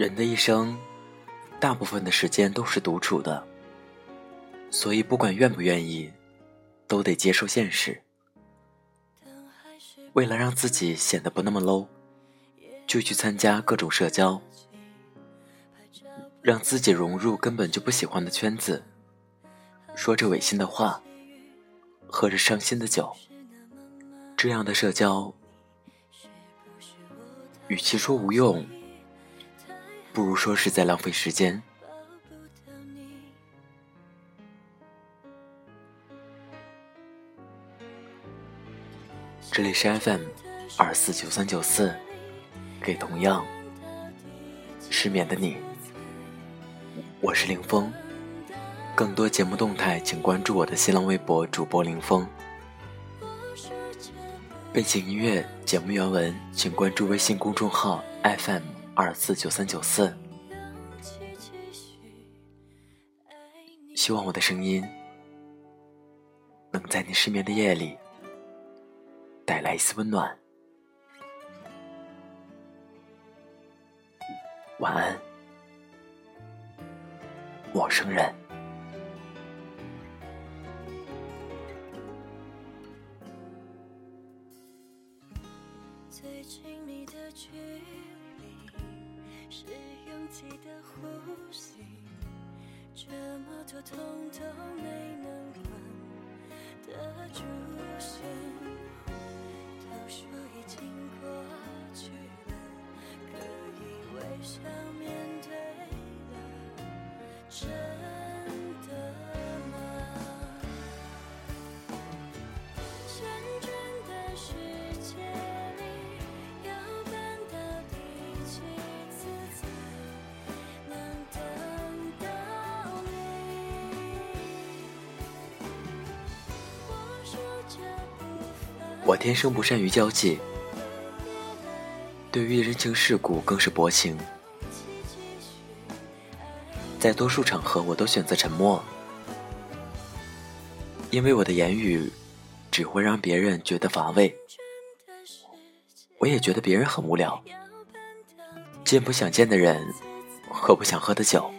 人的一生，大部分的时间都是独处的，所以不管愿不愿意，都得接受现实。为了让自己显得不那么 low，就去参加各种社交，让自己融入根本就不喜欢的圈子，说着违心的话，喝着伤心的酒。这样的社交，与其说无用。不如说是在浪费时间。这里是 FM 二四九三九四，给同样失眠的你，我是林峰。更多节目动态，请关注我的新浪微博主播林峰。背景音乐、节目原文，请关注微信公众号 FM。二四九三九四，希望我的声音能在你失眠的夜里带来一丝温暖。晚安，陌生人。最亲密的距离是拥挤的呼吸，这么多痛都没能换得住心。都说已经过去了，可以微笑面对了。我天生不善于交际，对于人情世故更是薄情，在多数场合我都选择沉默，因为我的言语只会让别人觉得乏味，我也觉得别人很无聊。见不想见的人，喝不想喝的酒，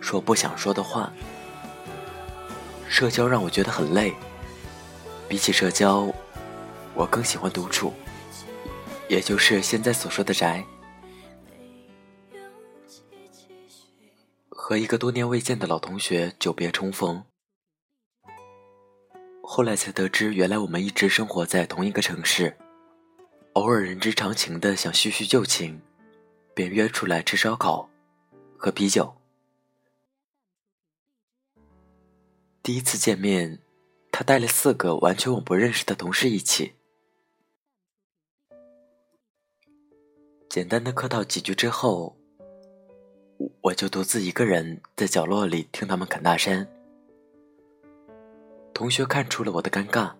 说不想说的话，社交让我觉得很累，比起社交。我更喜欢独处，也就是现在所说的宅。和一个多年未见的老同学久别重逢，后来才得知，原来我们一直生活在同一个城市，偶尔人之常情的想叙叙旧情，便约出来吃烧烤、喝啤酒。第一次见面，他带了四个完全我不认识的同事一起。简单的客套几句之后，我就独自一个人在角落里听他们侃大山。同学看出了我的尴尬，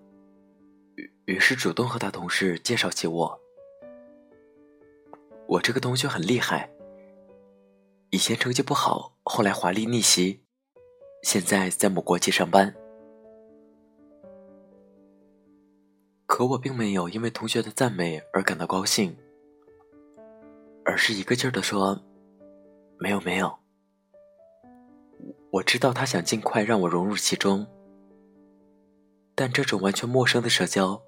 于于是主动和他同事介绍起我。我这个同学很厉害，以前成绩不好，后来华丽逆袭，现在在某国企上班。可我并没有因为同学的赞美而感到高兴。而是一个劲儿的说：“没有，没有。”我知道他想尽快让我融入其中，但这种完全陌生的社交，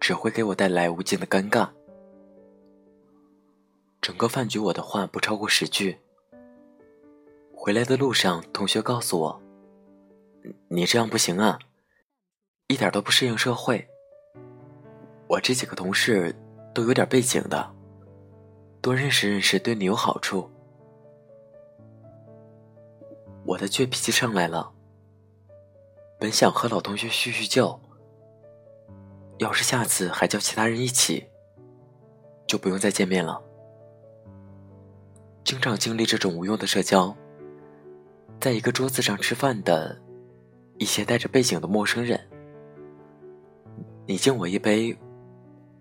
只会给我带来无尽的尴尬。整个饭局，我的话不超过十句。回来的路上，同学告诉我：“你这样不行啊，一点都不适应社会。”我这几个同事都有点背景的。多认识认识，对你有好处。我的倔脾气上来了，本想和老同学叙叙旧，要是下次还叫其他人一起，就不用再见面了。经常经历这种无用的社交，在一个桌子上吃饭的一些带着背景的陌生人，你敬我一杯，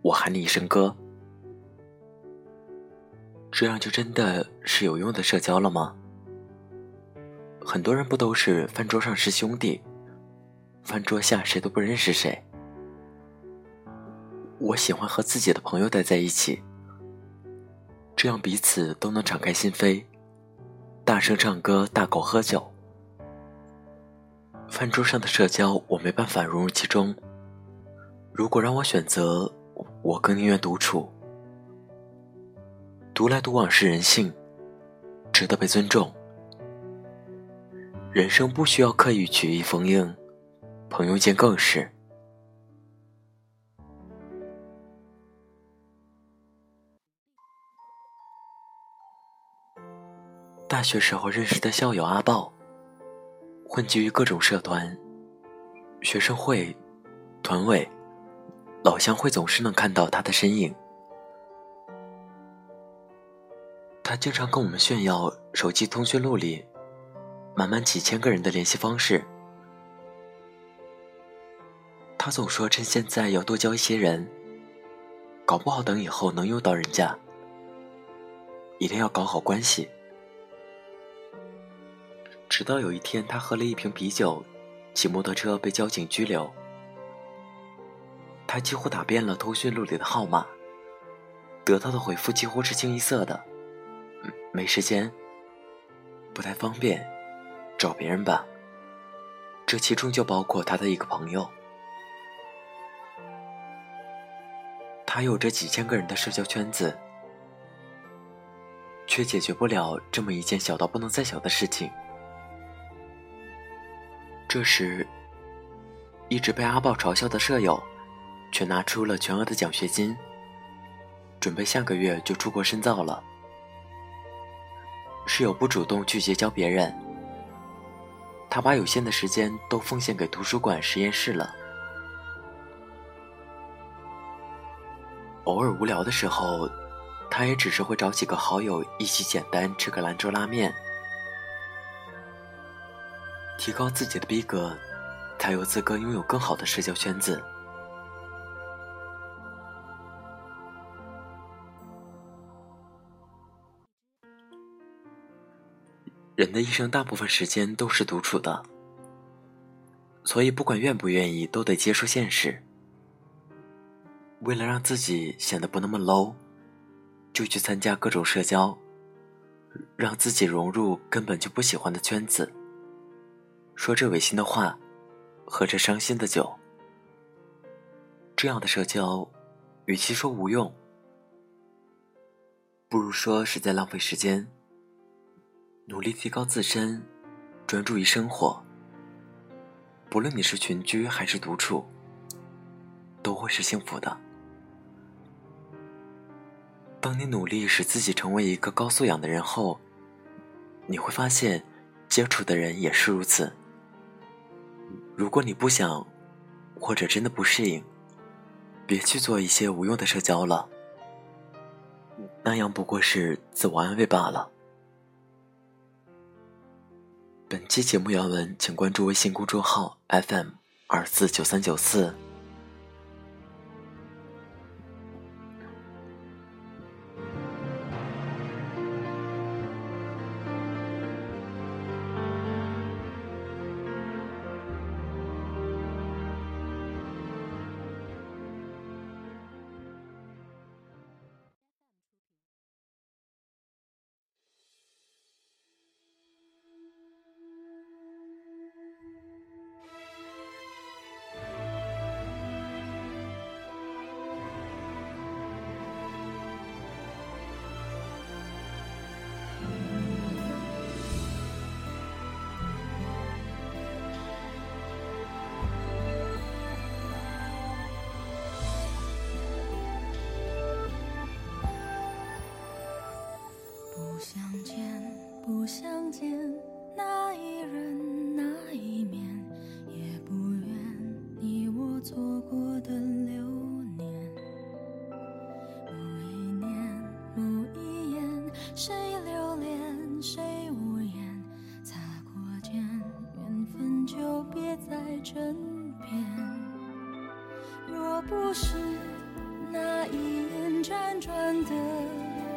我喊你一声哥。这样就真的是有用的社交了吗？很多人不都是饭桌上是兄弟，饭桌下谁都不认识谁。我喜欢和自己的朋友待在一起，这样彼此都能敞开心扉，大声唱歌，大口喝酒。饭桌上的社交，我没办法融入其中。如果让我选择，我更宁愿独处。独来独往是人性，值得被尊重。人生不需要刻意曲意逢迎，朋友间更是。大学时候认识的校友阿豹，混迹于各种社团、学生会、团委、老乡会，总是能看到他的身影。他经常跟我们炫耀手机通讯录里满满几千个人的联系方式。他总说趁现在要多交一些人，搞不好等以后能用到人家，一定要搞好关系。直到有一天，他喝了一瓶啤酒，骑摩托车被交警拘留。他几乎打遍了通讯录里的号码，得到的回复几乎是清一色的：“没时间，不太方便，找别人吧。”这其中就包括他的一个朋友。他有着几千个人的社交圈子，却解决不了这么一件小到不能再小的事情。这时，一直被阿豹嘲笑的舍友，却拿出了全额的奖学金，准备下个月就出国深造了。室友不主动去结交别人，他把有限的时间都奉献给图书馆、实验室了。偶尔无聊的时候，他也只是会找几个好友一起简单吃个兰州拉面。提高自己的逼格，才有资格拥有更好的社交圈子。人的一生大部分时间都是独处的，所以不管愿不愿意，都得接受现实。为了让自己显得不那么 low，就去参加各种社交，让自己融入根本就不喜欢的圈子。说着违心的话，喝着伤心的酒，这样的社交，与其说无用，不如说是在浪费时间。努力提高自身，专注于生活。不论你是群居还是独处，都会是幸福的。当你努力使自己成为一个高素养的人后，你会发现，接触的人也是如此。如果你不想，或者真的不适应，别去做一些无用的社交了，那样不过是自我安慰罢了。本期节目原文，请关注微信公众号 FM 二四九三九四。错过的流年，某一年，某一眼，谁留恋，谁无言，擦过肩，缘分就别在枕边，若不是那一眼，辗转的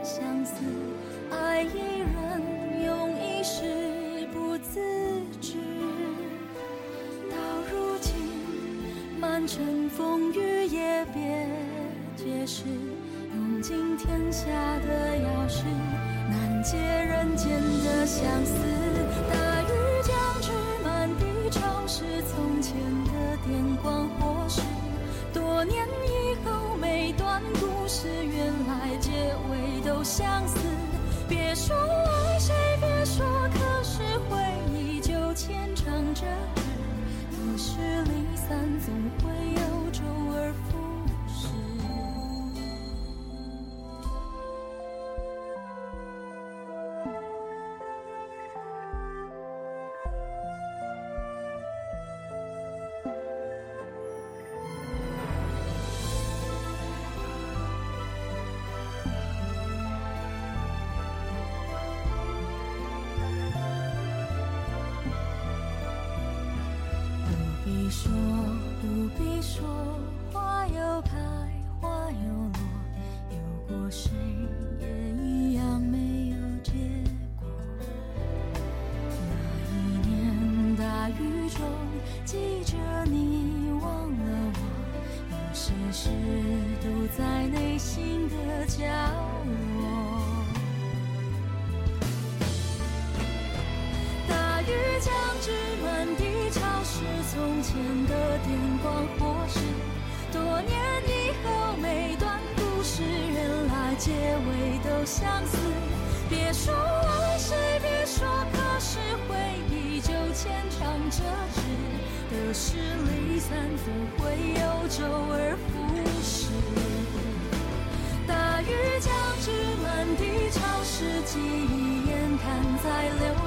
相思，爱意。满城风雨也别解释，用尽天下的钥匙，难解人间的相思。大雨将至，满地潮湿，从前的电光火石，多年以后每段故事，原来结尾都相似。别说爱谁，别说，可是回忆就牵肠着纸，得失离但总会有前的电光火石，多年以后每段故事，原来结尾都相似。别说爱谁，别说，可是回忆就牵肠着纸，得失离散总会有周而复始。大雨将至，满地潮湿，记忆眼看在流